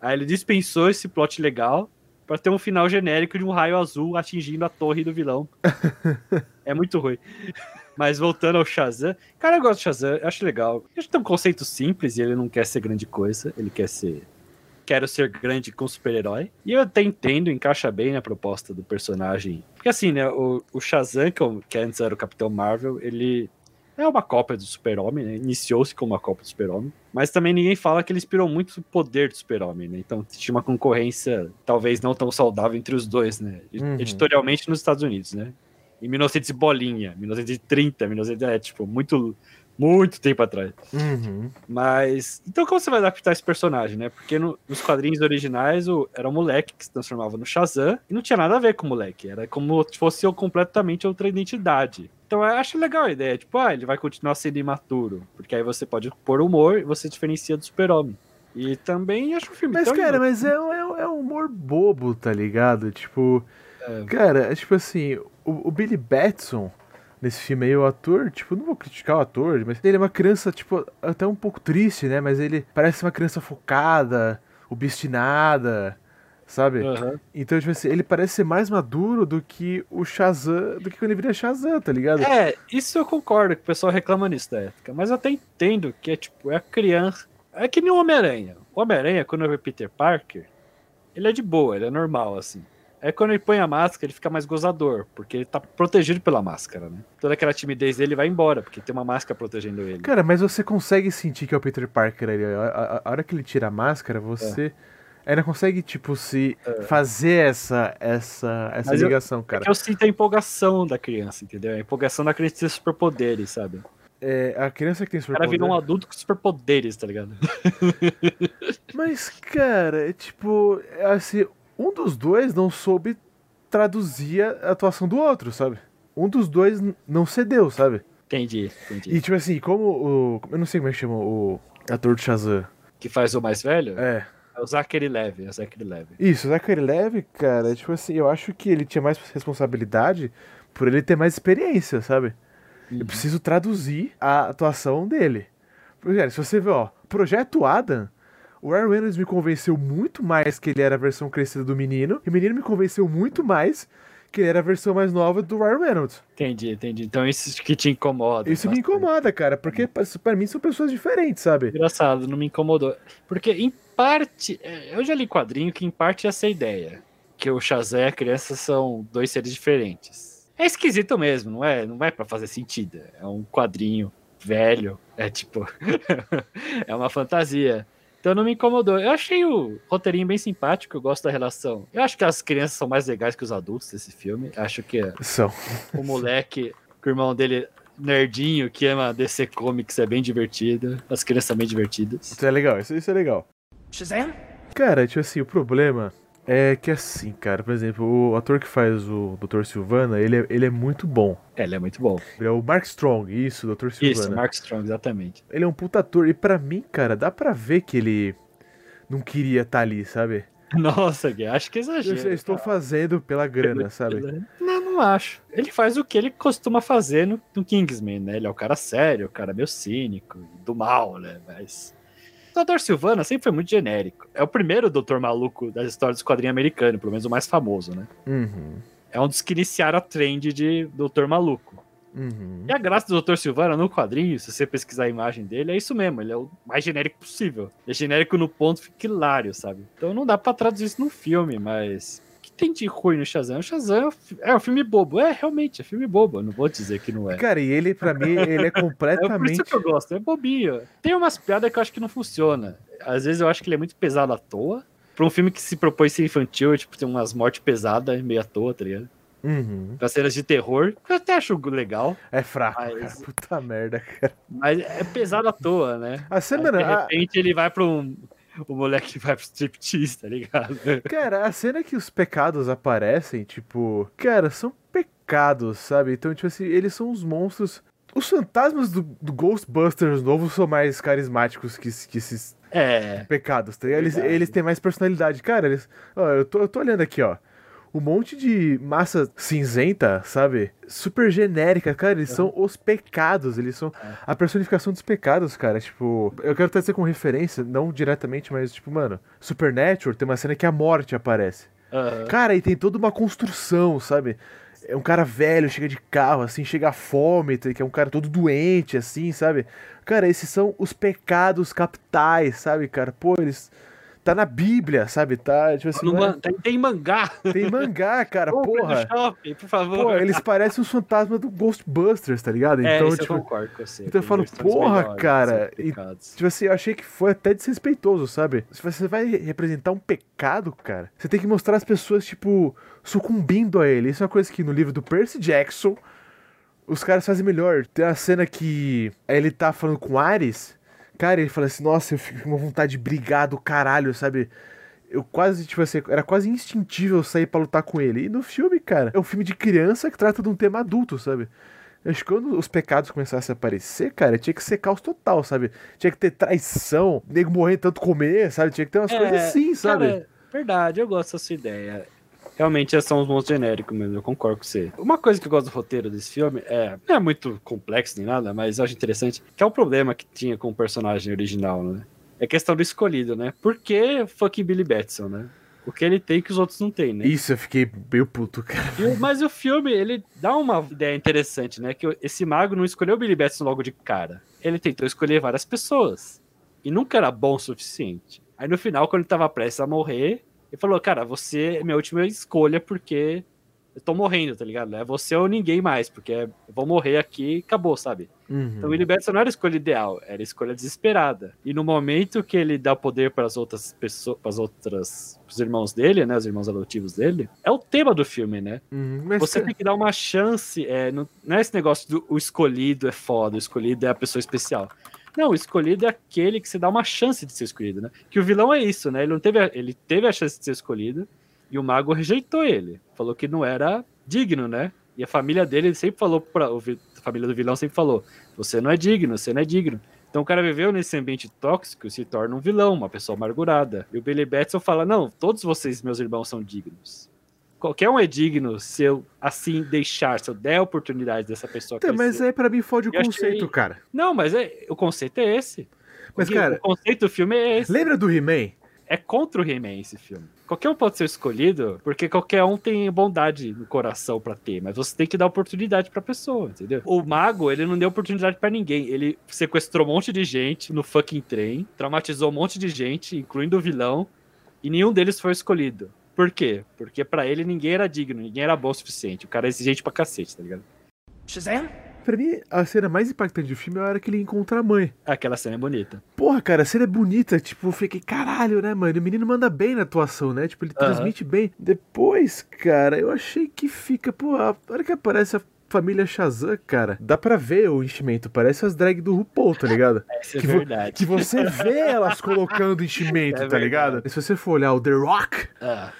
S2: Aí ele dispensou esse plot legal pra ter um final genérico de um raio azul atingindo a torre do vilão. é muito ruim. Mas voltando ao Shazam, cara, eu gosto do Shazam, eu acho legal. Que tem um conceito simples e ele não quer ser grande coisa, ele quer ser. quero ser grande com super-herói. E eu até entendo, encaixa bem na proposta do personagem. Porque assim, né, o, o Shazam, que, que antes era o Capitão Marvel, ele é uma cópia do Super-Homem, né? Iniciou-se como uma cópia do Super-Homem. Mas também ninguém fala que ele inspirou muito o poder do Super-Homem, né? Então tinha uma concorrência talvez não tão saudável entre os dois, né?
S1: Uhum.
S2: Editorialmente nos Estados Unidos, né? Em 1900 e bolinha, 1930, 1900, é tipo, muito, muito tempo atrás.
S1: Uhum.
S2: Mas. Então, como você vai adaptar esse personagem, né? Porque no- nos quadrinhos originais o, era um moleque que se transformava no Shazam e não tinha nada a ver com o moleque. Era como se fosse completamente outra identidade. Então eu acho legal a ideia. Tipo, ah, ele vai continuar sendo imaturo. Porque aí você pode pôr humor e você diferencia do super-homem. E também acho o filme
S1: Mas, cara, mas é, um- é, é um humor bobo, tá ligado? Tipo.
S2: É.
S1: Cara, é tipo assim, o, o Billy Batson, nesse filme aí, o ator, tipo, não vou criticar o ator, mas ele é uma criança, tipo, até um pouco triste, né? Mas ele parece uma criança focada, obstinada, sabe?
S2: Aham.
S1: Então, tipo assim, ele parece ser mais maduro do que o Shazam, do que quando ele vira Shazam, tá ligado?
S2: É, isso eu concordo que o pessoal reclama nisso da época. Mas eu até entendo que é tipo, é a criança. É que nem o Homem-Aranha. O Homem-Aranha, quando vê Peter Parker, ele é de boa, ele é normal, assim. Aí quando ele põe a máscara, ele fica mais gozador, porque ele tá protegido pela máscara, né? Toda aquela timidez dele vai embora, porque tem uma máscara protegendo ele.
S1: Cara, mas você consegue sentir que é o Peter Parker ali. A, a- a hora que ele tira a máscara, você ainda consegue, tipo, se fazer essa, essa, essa
S2: Mas eu-
S1: ligação,
S2: É
S1: cara.
S2: que eu sinto a empolgação da criança, entendeu? A empolgação da criança ter superpoderes, sabe?
S1: É, a criança que tem
S2: O cara virou um adulto com superpoderes, tá ligado?
S1: Mas, cara, é tipo, é assim, um dos dois não soube traduzir a atuação do outro, sabe? Um dos dois não cedeu, sabe?
S2: Entendi, entendi.
S1: E tipo assim, como o. Eu não sei como é que chama o ator do Shazam.
S2: Que faz o mais velho?
S1: É.
S2: É o Zachary Levy, é o Zachary Levy.
S1: Isso, o Zachary Levy, cara, tipo assim, eu acho que ele tinha mais responsabilidade por ele ter mais experiência, sabe? Eu preciso traduzir a atuação dele. Porque, cara, se você ver, ó, Projeto Adam, o Ryan Reynolds me convenceu muito mais que ele era a versão crescida do menino, e o menino me convenceu muito mais que ele era a versão mais nova do Ryan Reynolds.
S2: Entendi, entendi. Então isso que te incomoda.
S1: Isso me
S2: bastante.
S1: incomoda, cara, porque pra pra mim são pessoas diferentes, sabe?
S2: Engraçado, não me incomodou. Porque, em parte, é, eu já li quadrinho que, em parte, essa é ideia. Que o Shazam e a criança são dois seres diferentes. É esquisito mesmo, não é? Não é pra fazer sentido. É um quadrinho velho. É tipo. é uma fantasia. Então não me incomodou. Eu achei o roteirinho bem simpático, eu gosto da relação. Eu acho que as crianças são mais legais que os adultos desse filme. Acho que
S1: São.
S2: o moleque, que o irmão dele, nerdinho, que ama DC Comics, é bem divertido. As crianças são bem divertidas.
S1: Isso é legal, isso, isso é legal.
S3: Shazam?
S1: Cara, tipo assim, o problema é que assim, cara, por exemplo, o ator que faz o Dr. Silvana, ele é, ele é muito bom.
S2: É, ele é muito bom.
S1: Ele é o Mark Strong, isso, Dr. Silvana.
S2: Isso, Mark Strong, exatamente.
S1: Ele é um puta ator, e pra mim, cara, dá pra ver que ele não queria estar ali, sabe?
S2: Nossa, Gui, acho que
S1: Eu,
S2: exagero.
S1: eu estou fazendo pela grana, sabe?
S2: Não, não acho. Ele faz o que ele costuma fazer no, no Kingsman, né? Ele é o cara sério, o cara meio cínico, do mal, né? Mas. O Dr. Silvana sempre foi muito genérico. É o primeiro doutor maluco da história dos quadrinhos americanos, pelo menos o mais famoso, né?
S1: Uhum,
S2: É um dos que iniciaram a trend de doutor maluco.
S1: uhum.
S2: E a graça do Dr. Silvana no quadrinho, se você pesquisar a imagem dele, é isso mesmo. Ele é o mais genérico possível. Ele é genérico no ponto, fica hilário, sabe? Então não dá pra traduzir isso num filme, mas. Que tem de ruim no Shazam? O Shazam é um fi- é filme bobo. É, realmente, é filme bobo. Eu não vou dizer que não é.
S1: Cara, e ele, pra mim, ele é
S2: É por
S1: completamente.
S2: isso que eu gosto, é bobinho. Tem umas piadas que eu acho que não funciona. Às vezes eu acho que ele é muito pesado à toa. Pra um filme que se propõe ser infantil, tipo, tem umas mortes pesadas meio à toa, tá ligado?
S1: Uhum.
S2: Pra cenas de terror, que eu até acho legal,
S1: É fraco,
S2: Mas-
S1: cara. Puta merda, cara.
S2: mas é pesado à toa, né?
S1: A cena,
S2: Aí, de
S1: a-
S2: repente ele vai pra um. O moleque vai pro striptease, tá ligado?
S1: Cara, a cena que os pecados aparecem, tipo, cara, são pecados, sabe? Então, tipo assim, eles são os monstros. Os fantasmas do, do Ghostbusters novo são mais carismáticos que, que esses
S2: É.
S1: pecados, tá ligado? Eles, eles têm mais personalidade. Cara, eles. Ó, eu tô, eu tô olhando aqui, ó. Um monte de massa cinzenta, sabe? Super genérica, cara. Eles são os pecados. Eles são
S2: É.
S1: a personificação dos pecados, cara. Tipo, eu quero trazer com referência, não diretamente, mas, tipo, mano, Supernatural tem uma cena que a morte aparece.
S2: aham.
S1: Cara, e tem toda uma construção, sabe? É um cara velho, chega de carro, assim, chega a fome, tá- que é um cara todo doente, assim, sabe? Cara, esses são os pecados capitais, sabe, cara? Pô, eles tá na Bíblia, sabe? Tá, tipo assim,
S2: No
S1: é-
S2: tem, tem mangá.
S1: tem mangá, cara,
S2: Compre no
S1: porra.
S2: shopping, por favor.
S1: Pô, eles parecem os fantasmas do Ghostbusters, tá ligado?
S2: é,
S1: Então, tipo,
S2: eu concordo com você.
S1: então eu falo, porra,
S2: melhores,
S1: cara, e-. Tipo assim, eu achei que foi até desrespeitoso, sabe? Se você vai representar um pecado, cara, você tem que mostrar as pessoas, tipo, sucumbindo a ele. Isso é uma coisa que no livro do Percy Jackson os caras fazem melhor. Tem uma cena que ele tá falando com Ares, cara, ele fala assim, nossa, eu fico com uma vontade de brigar do caralho, sabe? Eu quase, tipo assim, era quase instintível eu sair pra lutar com ele. E no filme, cara, é um filme de criança que trata de um tema adulto, sabe? Acho que quando os pecados começassem a aparecer, cara, tinha que ser caos total, sabe? Tinha que ter traição, nego morrer tanto comer, sabe? Tinha que ter umas coisas assim, sabe?
S2: É, Cara, verdade, eu gosto dessa ideia. Realmente são os monstros genéricos mesmo, eu concordo com você. Uma coisa que eu gosto do roteiro desse filme é. Não é muito complexo nem nada, mas eu acho interessante. Que é o problema que tinha com o personagem original, né? É questão do escolhido, né? Por que fucking Billy Batson, né? O que ele tem que os outros não têm, né?
S1: Isso, eu fiquei meio puto, cara.
S2: Mas o filme, ele dá uma ideia interessante, né? Que esse mago não escolheu o Billy Batson logo de cara. Ele tentou escolher várias pessoas. E nunca era bom o suficiente. Aí no final, quando ele tava prestes a morrer, ele falou, cara, você é minha última escolha porque eu tô morrendo, tá ligado? É você ou ninguém mais, porque eu vou morrer aqui e acabou, sabe?
S1: Uhum.
S2: Então o Batson não era a escolha ideal, era a escolha desesperada. E no momento que ele dá poder para as outras pessoas, para as outras, os irmãos dele, né, os irmãos adotivos dele, é o tema do filme, né?
S1: Uhum,
S2: Você
S1: cara,
S2: tem que dar uma chance, é, não, não é esse negócio do o escolhido é foda, o escolhido é a pessoa especial. Não, o escolhido é aquele que você dá uma chance de ser escolhido, né? Que o vilão é isso, né? Ele não teve a, ele teve a chance de ser escolhido e o mago rejeitou ele. Falou que não era digno, né? E a família dele sempre falou para a família do vilão sempre falou: "Você não é digno, você não é digno". Então o cara viveu nesse ambiente tóxico e se torna um vilão, uma pessoa amargurada. E o Billy Batson fala: "Não, todos vocês, meus irmãos, são dignos". Qualquer um é digno se eu assim deixar, se eu der a oportunidade dessa pessoa
S1: Então, mas aí pra mim fode o
S2: Eu achei-
S1: conceito, cara.
S2: Não, mas é, o conceito é esse.
S1: Mas,
S2: O-
S1: cara-
S2: o conceito do filme é esse.
S1: Lembra do He-Man?
S2: É contra o He-Man esse filme. Qualquer um pode ser escolhido, porque qualquer um tem bondade no coração pra ter, mas você tem que dar oportunidade pra pessoa, entendeu? O mago, ele não deu oportunidade pra ninguém. Ele sequestrou um monte de gente no fucking trem, traumatizou um monte de gente, incluindo o vilão, e nenhum deles foi escolhido. Por quê? Porque pra ele ninguém era digno, ninguém era bom o suficiente. O cara é exigente pra cacete, tá ligado?
S3: Shazam?
S1: Pra mim, a cena mais impactante do filme é a hora que ele encontra a mãe.
S2: Aquela cena é bonita.
S1: Porra, cara, a cena é bonita, tipo, eu fiquei, caralho, né, mano? O menino manda bem na atuação, né? Tipo, ele transmite bem. Depois, cara, eu achei que fica, pô, a hora que aparece a família Shazam, cara, dá pra ver o enchimento, parece as drag do RuPaul, tá ligado?
S2: Essa é
S1: Que vo-
S2: verdade.
S1: Que você vê elas colocando enchimento,
S2: É
S1: tá ligado?
S2: verdade.
S1: Se você for olhar o The Rock,
S2: Ah,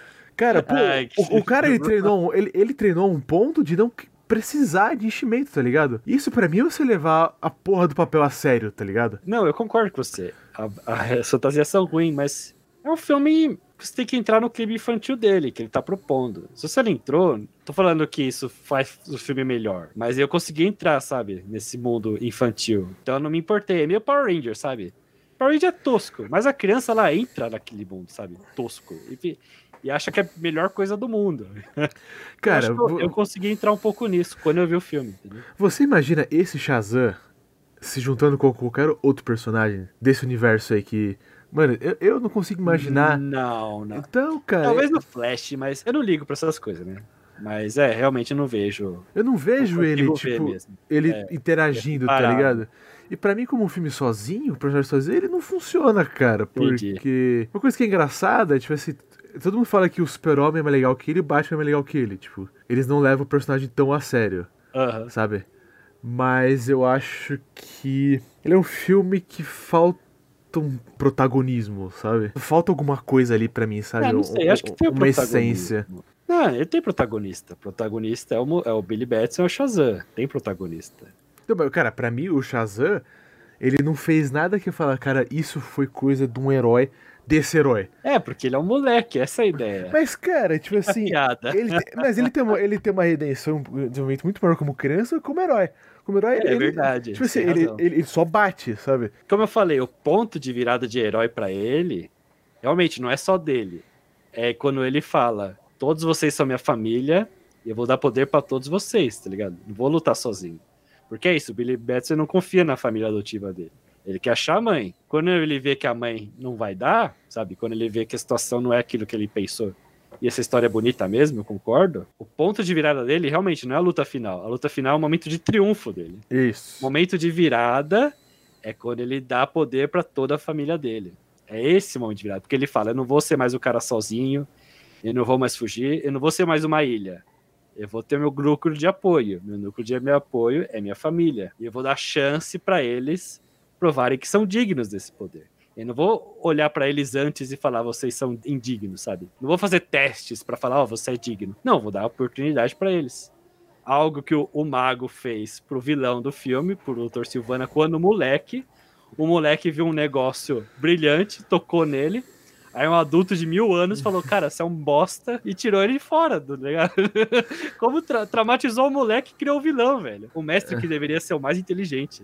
S1: cara, pô,
S2: Ai,
S1: o, o cara ele treinou, um- ele, ele treinou um ponto de não precisar de enchimento, tá ligado? Isso pra mim é você levar a porra do papel a sério, tá ligado?
S2: Não, eu concordo com você. A, a, as fantasias são ruins, mas é um filme que você tem que entrar no clima infantil dele, que ele tá propondo. Se você não entrou, tô falando que isso faz o filme melhor, mas eu consegui entrar, sabe, nesse mundo infantil. Então eu não me importei. É meio Power Ranger, sabe? Power Ranger é tosco, mas a criança ela entra naquele mundo, sabe? Tosco. E, e acha que é a melhor coisa do mundo.
S1: Cara,
S2: eu, que eu- eu consegui entrar um pouco nisso quando eu vi o filme, entendeu?
S1: Você imagina esse Shazam se juntando com qualquer outro personagem desse universo aí que. Mano, eu, eu não consigo imaginar.
S2: Não, não.
S1: Então, cara,
S2: Talvez no Flash, mas eu não ligo pra essas coisas, né? Mas é, realmente eu não vejo.
S1: eu não vejo
S2: não
S1: ele, tipo,
S2: mesmo.
S1: ele
S2: É,
S1: interagindo,
S2: é
S1: tá ligado? E pra mim, como um filme sozinho, o personagem sozinho, ele não funciona, cara.
S2: Entendi.
S1: Porque. Uma coisa que é engraçada é, tipo assim. Todo mundo fala que o Super-Homem é mais legal que ele e o Batman é mais legal que ele. Tipo, eles não levam o personagem tão a sério.
S2: Aham.
S1: sabe? Mas eu acho que ele é um filme que falta um protagonismo, sabe? Falta alguma coisa ali pra mim, sabe?
S2: Ah, não sei, acho que tem
S1: uma essência.
S2: Não, ele tem protagonista. Protagonista é o, é o Billy Batson e o Shazam. Tem protagonista.
S1: Então, cara, pra mim o Shazam, ele não fez nada que eu falar, cara, isso foi coisa de um herói, desse herói.
S2: É, porque ele é um moleque, essa é a ideia.
S1: Mas, cara, tipo assim, ele mas ele tem, uma, ele tem uma redenção, um desenvolvimento muito maior como criança como herói. Como herói,
S2: É
S1: ele,
S2: verdade,
S1: Tipo assim, ele, ele, ele só bate, sabe?
S2: Como eu falei, o ponto de virada de herói pra ele, realmente não é só dele. É quando ele fala: todos vocês são minha família e eu vou dar poder pra todos vocês, tá ligado? Não vou lutar sozinho. Porque é isso, o Billy Batson não confia na família adotiva dele. Ele quer achar a mãe. Quando ele vê que a mãe não vai dar, sabe? Quando ele vê que a situação não é aquilo que ele pensou, e essa história é bonita mesmo, eu concordo. O ponto de virada dele realmente não é a luta final. A luta final é o momento de triunfo dele.
S1: Isso.
S2: O momento de virada é quando ele dá poder para toda a família dele. É esse momento de virada. Porque ele fala: eu não vou ser mais o cara sozinho, eu não vou mais fugir, eu não vou ser mais uma ilha. Eu vou ter meu núcleo de apoio. Meu núcleo de apoio é minha família. E eu vou dar chance para eles provarem que são dignos desse poder. Eu não vou olhar para eles antes e falar vocês são indignos, sabe? Não vou fazer testes para falar, ó, oh, você é digno. Não, vou dar oportunidade para eles. Algo que o, o, mago fez pro vilão do filme, pro Dr. Silvana, quando moleque, o moleque viu um negócio brilhante, tocou nele, Aí um adulto de mil anos falou, cara, você é um bosta, e tirou ele fora, tá ligado? Como tra traumatizou o moleque e criou o vilão, velho. O mestre que deveria ser o mais inteligente.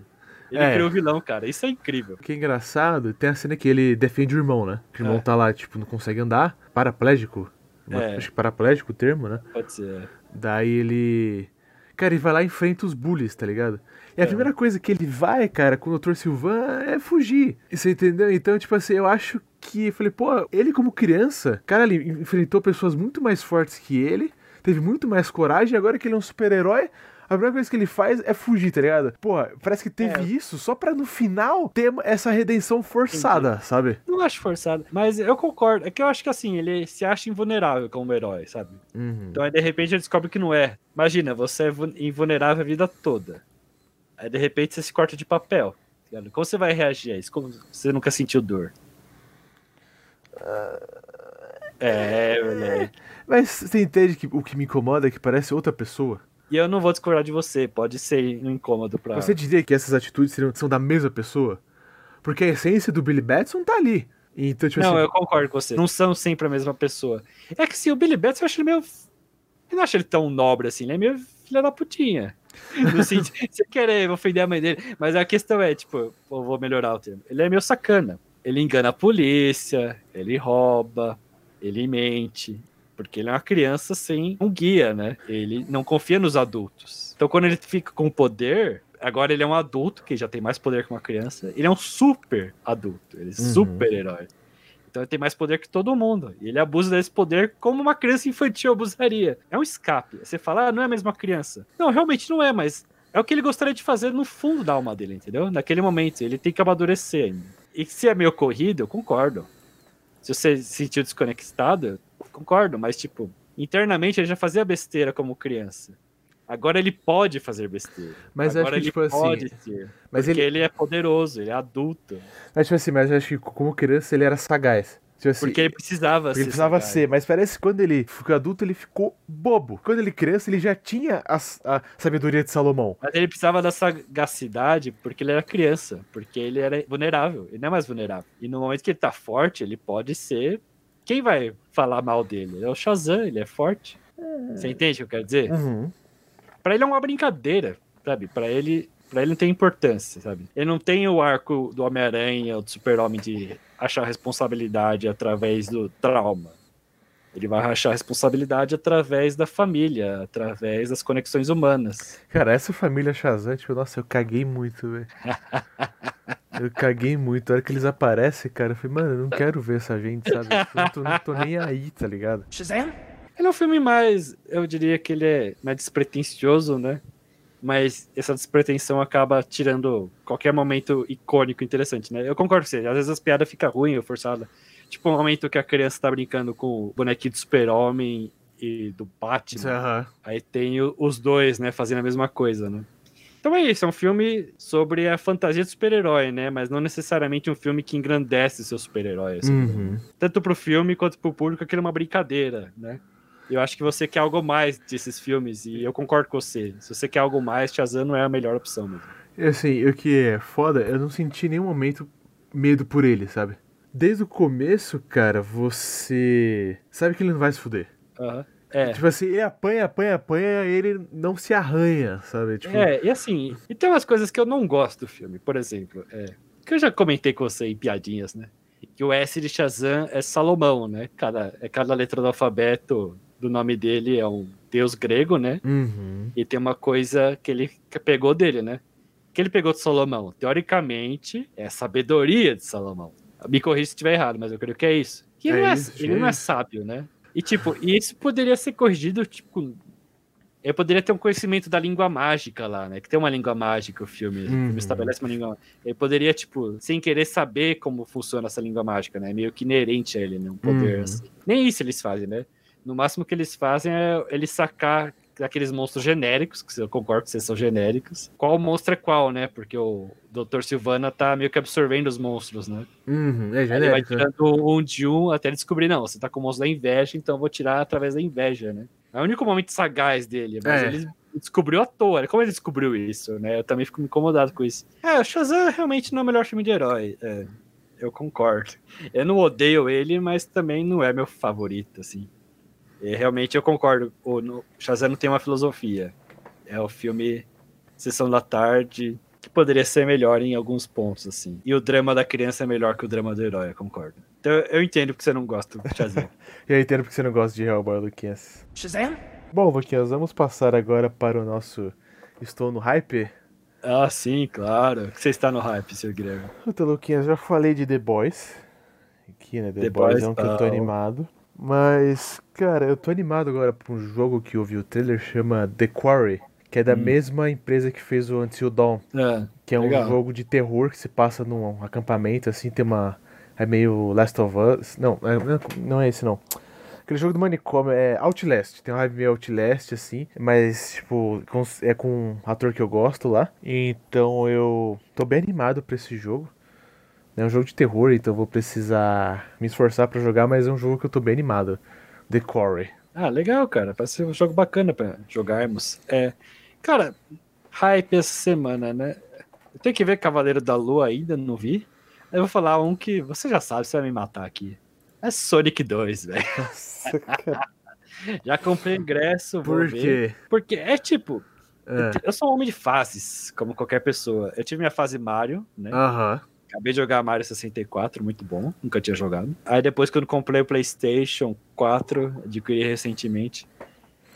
S2: Ele é. criou o vilão, cara. Isso é incrível.
S1: O que é engraçado, tem a cena que ele defende o irmão, né? Que o irmão é. tá lá, tipo, não consegue andar, paraplégico. É. Acho que paraplégico o termo, né?
S2: Pode ser. É.
S1: Daí ele. Cara, ele vai lá e enfrenta os bullies, tá ligado? E a é. primeira coisa que ele vai, cara, com o Dr. Silvan é fugir. Você entendeu? Então, tipo assim, eu acho que. Falei, pô, ele como criança, cara, ele enfrentou pessoas muito mais fortes que ele, teve muito mais coragem, agora que ele é um super-herói, a primeira coisa que ele faz é fugir, tá ligado? Pô, parece que teve é. isso só pra no final ter essa redenção forçada, Entendi. sabe?
S2: Não acho forçada, mas eu concordo. É que eu acho que assim, ele se acha invulnerável como herói, sabe? Uhum. Então aí de repente ele descobre que não é. Imagina, você é invulnerável a vida toda. Aí de repente você se corta de papel. Tá como você vai reagir a isso? Como você nunca sentiu dor? É, moleque.
S1: Mas você entende que o que me incomoda é que parece outra pessoa?
S2: E eu não vou discordar de você, pode ser um incômodo pra.
S1: Você diria que essas atitudes são da mesma pessoa? Porque a essência do Billy Batson tá ali. Então,
S2: tipo não, assim... eu concordo com você. Não são sempre a mesma pessoa. É que se o Billy Batson, eu acho ele meio. Eu não acho ele tão nobre assim, ele é meio filha da putinha. No sentido, você querer ofender a mãe dele. Mas a questão é, tipo, eu vou melhorar o termo. Ele é meio sacana. Ele engana a polícia, ele rouba, ele mente, porque ele é uma criança sem um guia, né? Ele não confia nos adultos. Então, quando ele fica com poder, agora ele é um adulto que já tem mais poder que uma criança. Ele é um super adulto, ele é uhum. super herói. Então ele tem mais poder que todo mundo. E ele abusa desse poder como uma criança infantil abusaria. É um escape. Você fala, ah, não é a mesma criança. Não, realmente não é, mas é o que ele gostaria de fazer no fundo da alma dele, entendeu? Naquele momento. Ele tem que amadurecer ainda. E se é meio corrido, eu concordo. Se você se sentiu desconectado, concordo, mas tipo, internamente ele já fazia besteira como criança. Agora ele pode fazer besteira.
S1: Mas
S2: Agora
S1: acho que, tipo assim.
S2: Ser, mas porque ele... ele é poderoso, ele é adulto.
S1: Mas, tipo assim, mas acho que como criança ele era sagaz.
S2: Tipo assim, porque ele precisava
S1: porque ser. Ele precisava ser, mas parece que quando ele ficou adulto, ele ficou bobo. Quando ele criança, ele já tinha a, a, sabedoria de Salomão.
S2: Mas ele precisava da sagacidade porque ele era criança. Porque ele era vulnerável. Ele não é mais vulnerável. E no momento que ele tá forte, ele pode ser quem vai falar mal dele? É o Shazam, ele é forte. É... Você entende o que eu quero dizer?
S1: Uhum.
S2: Pra ele é uma brincadeira, sabe? Pra ele, pra ele não tem importância, sabe? Ele não tem o arco do Homem-Aranha ou do Super-Homem de achar responsabilidade através do trauma. Ele vai achar responsabilidade através da família, através das conexões humanas.
S1: Cara, essa família Shazam, tipo, nossa, eu caguei muito, velho. Eu caguei muito. A hora que eles aparecem, cara, eu falei, mano, eu não quero ver essa gente, sabe? Eu não tô, não tô nem aí, tá ligado?
S2: Shazam? Ele é um filme mais, eu diria que ele é mais despretensioso, né? Mas essa despretensão acaba tirando qualquer momento icônico interessante, né? Eu concordo com você, às vezes as piadas ficam ruins ou forçadas. Tipo o um momento que a criança tá brincando com o bonequinho do super-homem e do Batman. Uhum. Aí tem os dois, né, fazendo a mesma coisa, né? Então é isso, é um filme sobre a fantasia do super-herói, né? Mas não necessariamente um filme que engrandece seu super-herói. Assim. Uhum. Tanto pro filme quanto pro público, aquilo é uma brincadeira, né? Eu acho que você quer algo mais desses filmes, e eu concordo com você. Se você quer algo mais, Shazam não é a melhor opção mesmo.
S1: Assim, o que é foda, eu não senti em nenhum momento medo por ele, sabe? Desde o começo, cara, você sabe que ele não vai se fuder.
S2: Uhum. É.
S1: Tipo assim, ele apanha, apanha, apanha, ele não se arranha, sabe? Tipo...
S2: É, e assim, e tem umas coisas que eu não gosto do filme, por exemplo, é, que eu já comentei com você em piadinhas, né? Que o S de Shazam é Salomão, né? Cada, é cada letra do alfabeto do nome dele é um deus grego, né?
S1: Uhum.
S2: E tem uma coisa que ele pegou dele, né? que ele pegou de Salomão? Teoricamente, é sabedoria de Salomão. Me corrija se estiver errado, mas eu creio que é isso. E ele,
S1: É
S2: não, é,
S1: isso,
S2: ele não é sábio, né? E tipo, isso poderia ser corrigido, tipo. Eu poderia ter um conhecimento da língua mágica lá, né? Que tem uma língua mágica o filme. O
S1: Uhum.
S2: filme estabelece uma língua. Ele poderia, tipo, sem querer saber como funciona essa língua mágica, né? Meio que inerente a ele, né? Um poder
S1: Uhum.
S2: assim. Nem isso eles fazem, né? No máximo que eles fazem é ele sacar aqueles monstros genéricos, que eu concordo que vocês são genéricos. Qual monstro é qual, né? Porque o Dr. Silvana tá meio que absorvendo os monstros, né?
S1: Uhum, é
S2: Aí ele vai
S1: genérico. né?
S2: tirando um de um até ele descobrir, não, você tá com o monstro da inveja, então eu vou tirar através da inveja, né? É o único momento sagaz dele, mas
S1: É.
S2: ele descobriu à toa. Como ele descobriu isso, né? Eu também fico incomodado com isso. É, o Shazam realmente não é o melhor filme de herói. É, eu concordo. Eu não odeio ele, mas também não é meu favorito, assim. E realmente eu concordo. O no, Shazam não tem uma filosofia. É o filme Sessão da Tarde que poderia ser melhor em alguns pontos, assim. E o drama da criança é melhor que o drama do herói, eu concordo. Então eu entendo que você não gosta do Shazam.
S1: Eu entendo porque você não gosta de Hellboy, Luquinhas.
S3: Shazam?
S1: Bom, Luquinhas, vamos passar agora para o nosso Estou no Hype.
S2: ah, sim, claro. Que você está no hype, seu Guilherme.
S1: Puta, Luquinhas, já falei de The Boys. Aqui, né? The,
S2: The
S1: Boys,
S2: Boys,
S1: é um que eu tô animado. Mas, cara, eu tô animado agora pra um jogo que eu vi o trailer, chama The Quarry. Que é da
S2: Hum.
S1: mesma empresa que fez o Until Dawn.
S2: É,
S1: Que é um
S2: Legal.
S1: jogo de terror que se passa num acampamento, assim, tem uma. É meio Last of Us. Não, é- não é- esse não. Aquele jogo do manicômio é Outlast. Tem uma vibe meio Outlast, assim. Mas, tipo, é com um ator que eu gosto lá. Então eu tô bem animado pra esse jogo. É um jogo de terror, então eu vou precisar me esforçar pra jogar, mas é um jogo que eu tô bem animado. The Quarry.
S2: Ah, legal, cara. Parece ser um jogo bacana pra jogarmos. É, cara, hype essa semana, né? Eu tenho que ver Cavaleiro da Lua ainda, não vi. Eu vou falar um que você já sabe, você vai me matar aqui. É Sonic 2, velho. Já comprei ingresso, vou
S1: Por
S2: ver.
S1: quê?
S2: Porque é tipo,
S1: É.
S2: eu sou um homem de fases, como qualquer pessoa. Eu tive minha fase Mario, né?
S1: Aham.
S2: Acabei de jogar Mario 64, muito bom, nunca tinha jogado. Aí depois, quando comprei o PlayStation 4, adquiri recentemente.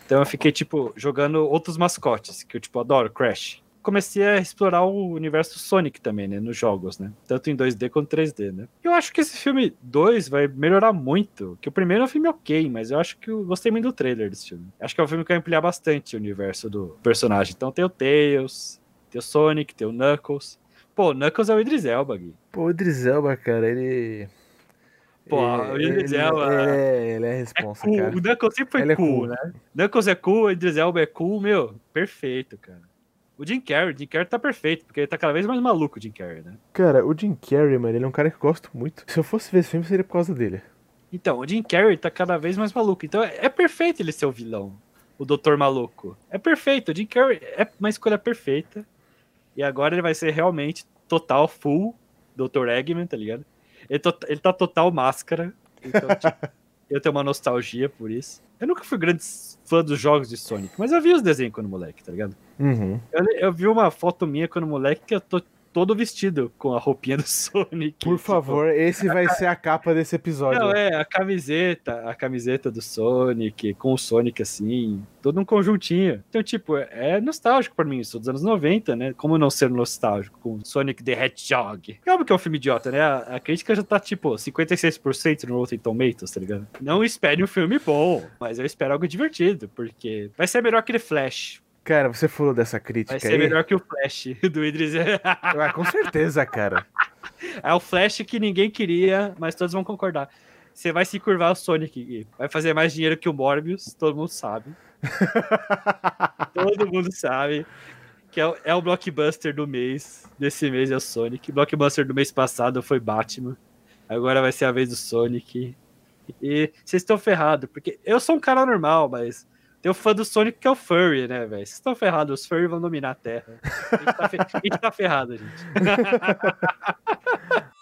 S2: Então eu fiquei, tipo, jogando outros mascotes, que eu, tipo, adoro, Crash. Comecei a explorar o universo Sonic também, né, nos jogos, né? Tanto em 2D quanto 3D, né? Eu acho que esse filme 2 vai melhorar muito, que o primeiro é um filme ok, mas eu acho que eu gostei muito do trailer desse filme. Acho que é um filme que vai ampliar bastante o universo do personagem. Então tem o Tails, tem o Sonic, tem o Knuckles. Pô, o Knuckles é o Idris Elba, Gui.
S1: Pô, o Idris Elba, cara, ele.
S2: Pô, o Idris Elba-
S1: Ele é, ele é
S2: É
S1: responsa,
S2: cool.
S1: cara.
S2: O Knuckles sempre foi
S1: Ele é
S2: cool,
S1: cool.
S2: né? Knuckles é cool, o Idris Elba é cool, meu, perfeito, cara. O Jim Carrey, o Jim Carrey tá perfeito, porque ele tá cada vez mais maluco, o Jim Carrey, né?
S1: Cara, o Jim Carrey, mano, ele é um cara que eu gosto muito. Se eu fosse ver esse filme, seria por causa dele.
S2: Então, o Jim Carrey tá cada vez mais maluco. Então é, é perfeito ele ser o vilão, o Doutor Maluco. É perfeito, o Jim Carrey é uma escolha perfeita. E agora ele vai ser realmente total, full Dr. Eggman, tá ligado? Ele, to- ele tá total máscara. Então, tipo, eu tenho uma nostalgia por isso. Eu nunca fui grande fã dos jogos de Sonic, mas eu vi os desenhos quando moleque, tá ligado?
S1: Uhum.
S2: Eu, eu vi uma foto minha quando moleque que eu tô todo vestido com a roupinha do Sonic.
S1: Por
S2: tipo,
S1: favor, esse vai ser a capa desse episódio.
S2: Não, é, a camiseta, a camiseta do Sonic, com o Sonic assim, todo um conjuntinho. Então, tipo, é nostálgico pra mim, isso dos anos 90, né? Como não ser nostálgico com Sonic the Hedgehog? É óbvio que é um filme idiota, né? A, a crítica já tá, tipo, 56% no Rotten Tomatoes, tá ligado? Não espere um filme bom, mas eu espero algo divertido, porque vai ser melhor que The Flash.
S1: Cara, você falou dessa crítica
S2: Vai ser
S1: aí.
S2: melhor que o Flash do Idris.
S1: Ah, com certeza, cara.
S2: É o Flash que ninguém queria, mas todos vão concordar. Você vai se curvar o Sonic, vai fazer mais dinheiro que o Morbius, todo mundo sabe. todo mundo sabe que é o, é o blockbuster do mês. Desse mês é o Sonic. O blockbuster do mês passado foi Batman. Agora vai ser a vez do Sonic. E vocês estão ferrados, porque eu sou um cara normal, mas tem o fã do Sonic que é o Furry, né, velho? Vocês estão ferrados, os Furry vão dominar a Terra. A gente tá, fe- a gente tá ferrado, gente.